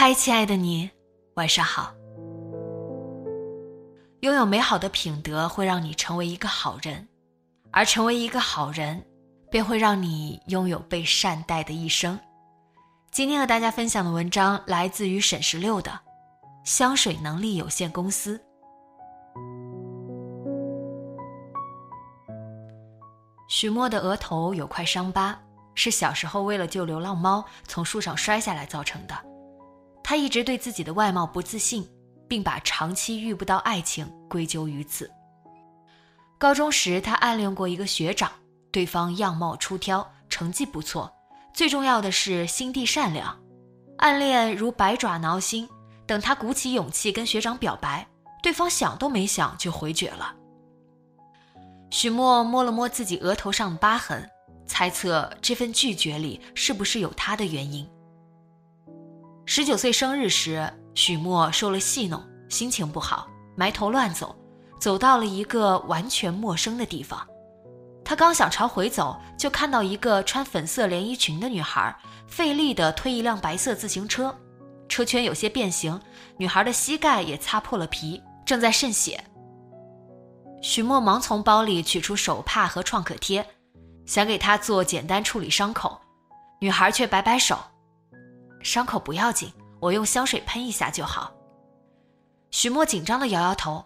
嗨，亲爱的你，晚上好。拥有美好的品德会让你成为一个好人，而成为一个好人，便会让你拥有被善待的一生。今天和大家分享的文章来自于沈十六的《香水能力有限公司》。许墨的额头有块伤疤，是小时候为了救流浪猫从树上摔下来造成的。他一直对自己的外貌不自信，并把长期遇不到爱情归咎于此。高中时，他暗恋过一个学长，对方样貌出挑，成绩不错，最重要的是心地善良。暗恋如百爪挠心，等他鼓起勇气跟学长表白，对方想都没想就回绝了。许墨摸了摸自己额头上的疤痕，猜测这份拒绝里是不是有他的原因。十九岁生日时，许墨受了戏弄，心情不好，埋头乱走，走到了一个完全陌生的地方。他刚想朝回走，就看到一个穿粉色连衣裙的女孩，费力地推一辆白色自行车，车圈有些变形，女孩的膝盖也擦破了皮，正在渗血。许墨忙从包里取出手帕和创可贴，想给她做简单处理伤口，女孩却摆摆手。伤口不要紧，我用香水喷一下就好。许墨紧张的摇摇头：“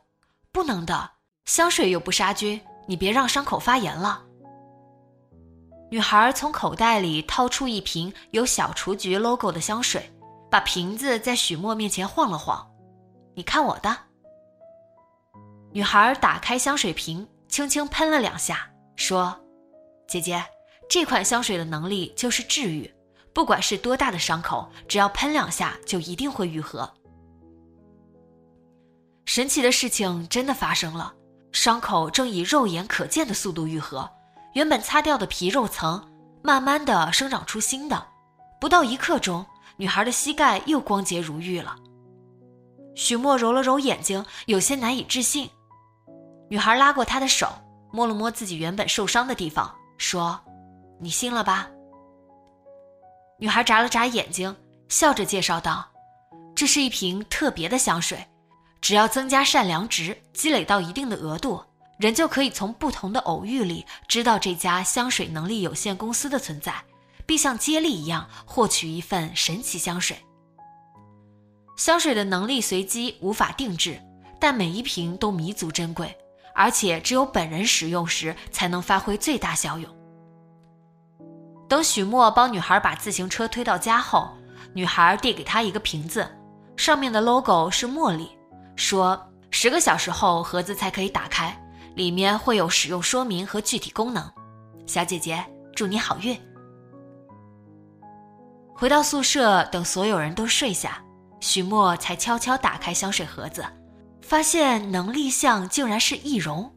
不能的，香水又不杀菌，你别让伤口发炎了。”女孩从口袋里掏出一瓶有小雏菊 logo 的香水，把瓶子在许墨面前晃了晃：“你看我的。”女孩打开香水瓶，轻轻喷了两下，说：“姐姐，这款香水的能力就是治愈。”不管是多大的伤口，只要喷两下就一定会愈合。神奇的事情真的发生了，伤口正以肉眼可见的速度愈合，原本擦掉的皮肉层慢慢的生长出新的。不到一刻钟，女孩的膝盖又光洁如玉了。许墨揉了揉眼睛，有些难以置信。女孩拉过他的手，摸了摸自己原本受伤的地方，说：“你信了吧？”女孩眨了眨眼睛，笑着介绍道：“这是一瓶特别的香水，只要增加善良值，积累到一定的额度，人就可以从不同的偶遇里知道这家香水能力有限公司的存在，并像接力一样获取一份神奇香水。香水的能力随机，无法定制，但每一瓶都弥足珍贵，而且只有本人使用时才能发挥最大效用。”等许墨帮女孩把自行车推到家后，女孩递给他一个瓶子，上面的 logo 是茉莉，说十个小时后盒子才可以打开，里面会有使用说明和具体功能。小姐姐，祝你好运。回到宿舍，等所有人都睡下，许墨才悄悄打开香水盒子，发现能力项竟然是易容，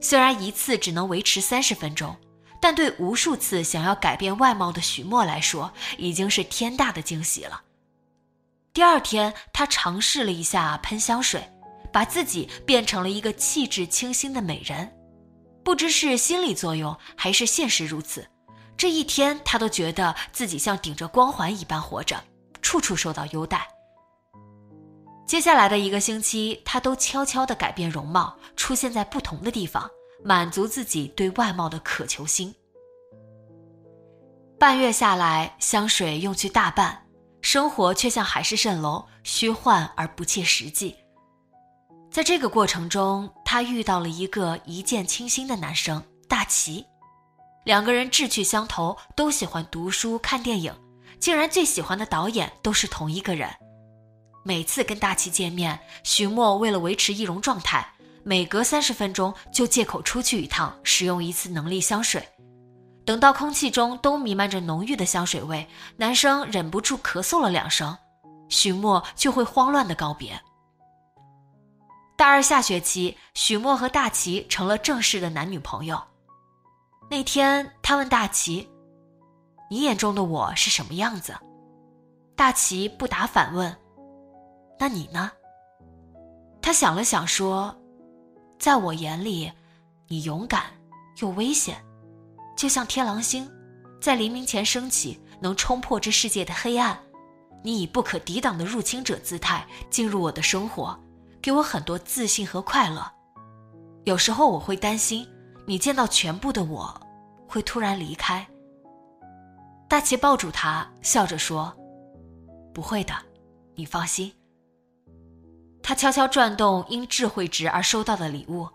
虽然一次只能维持三十分钟。但对无数次想要改变外貌的许墨来说，已经是天大的惊喜了。第二天，他尝试了一下喷香水，把自己变成了一个气质清新的美人。不知是心理作用还是现实如此，这一天他都觉得自己像顶着光环一般活着，处处受到优待。接下来的一个星期，他都悄悄地改变容貌，出现在不同的地方。满足自己对外貌的渴求心。半月下来，香水用去大半，生活却像海市蜃楼，虚幻而不切实际。在这个过程中，他遇到了一个一见倾心的男生大齐，两个人志趣相投，都喜欢读书看电影，竟然最喜欢的导演都是同一个人。每次跟大齐见面，徐墨为了维持易容状态，每隔三十分钟就借口出去一趟，使用一次能力香水。等到空气中都弥漫着浓郁的香水味，男生忍不住咳嗽了两声，许墨就会慌乱的告别。大二下学期，许墨和大齐成了正式的男女朋友。那天，他问大齐：“你眼中的我是什么样子？”大齐不答，反问：“那你呢？”他想了想说：“在我眼里，你勇敢又危险。”就像天狼星，在黎明前升起，能冲破这世界的黑暗。你以不可抵挡的入侵者姿态进入我的生活，给我很多自信和快乐。有时候我会担心，你见到全部的我，会突然离开。大齐抱住他，笑着说：“不会的，你放心。”他悄悄转动因智慧值而收到的礼物，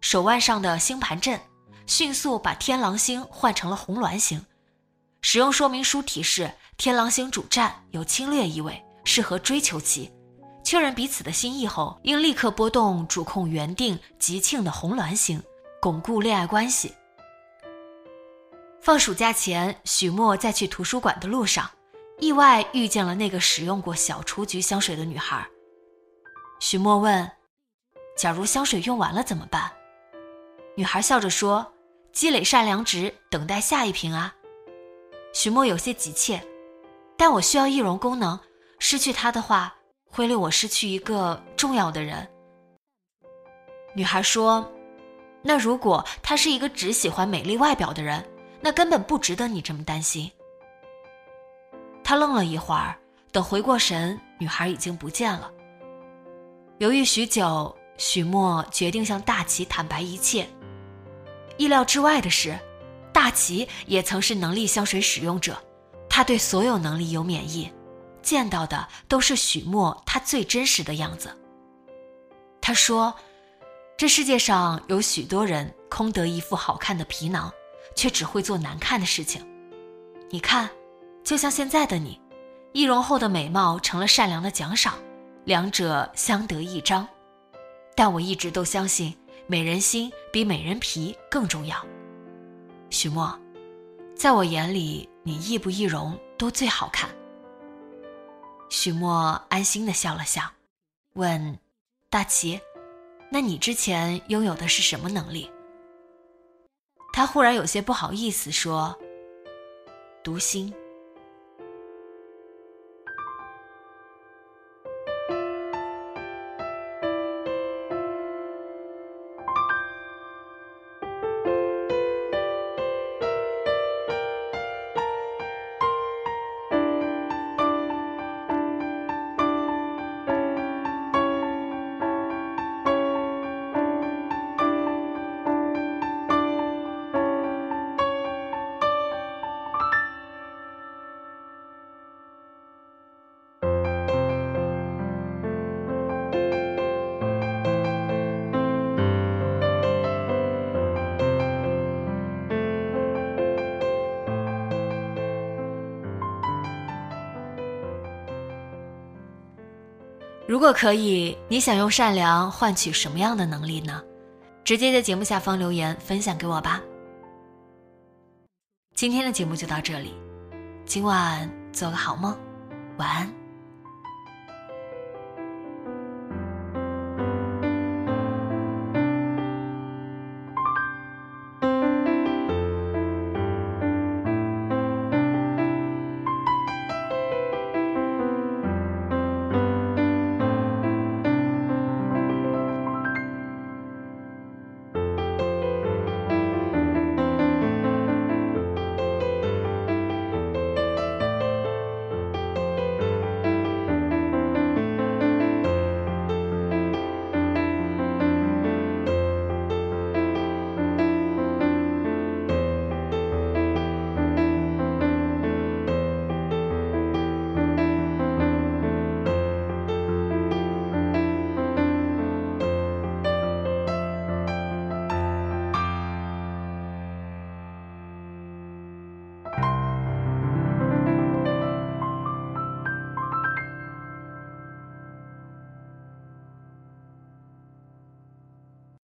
手腕上的星盘阵。迅速把天狼星换成了红鸾星，使用说明书提示：天狼星主战，有侵略意味，适合追求期。确认彼此的心意后，应立刻拨动主控原定吉庆的红鸾星，巩固恋爱关系。放暑假前，许墨在去图书馆的路上，意外遇见了那个使用过小雏菊香水的女孩。许墨问：“假如香水用完了怎么办？”女孩笑着说。积累善良值，等待下一瓶啊！许墨有些急切，但我需要易容功能，失去它的话，会令我失去一个重要的人。女孩说：“那如果他是一个只喜欢美丽外表的人，那根本不值得你这么担心。”他愣了一会儿，等回过神，女孩已经不见了。犹豫许久，许墨决定向大齐坦白一切。意料之外的是，大齐也曾是能力香水使用者，他对所有能力有免疫，见到的都是许墨他最真实的样子。他说：“这世界上有许多人空得一副好看的皮囊，却只会做难看的事情。你看，就像现在的你，易容后的美貌成了善良的奖赏，两者相得益彰。但我一直都相信。”美人心比美人皮更重要，许墨，在我眼里，你易不易容都最好看。许墨安心的笑了笑，问大齐：“那你之前拥有的是什么能力？”他忽然有些不好意思说：“读心。”如果可以，你想用善良换取什么样的能力呢？直接在节目下方留言分享给我吧。今天的节目就到这里，今晚做个好梦，晚安。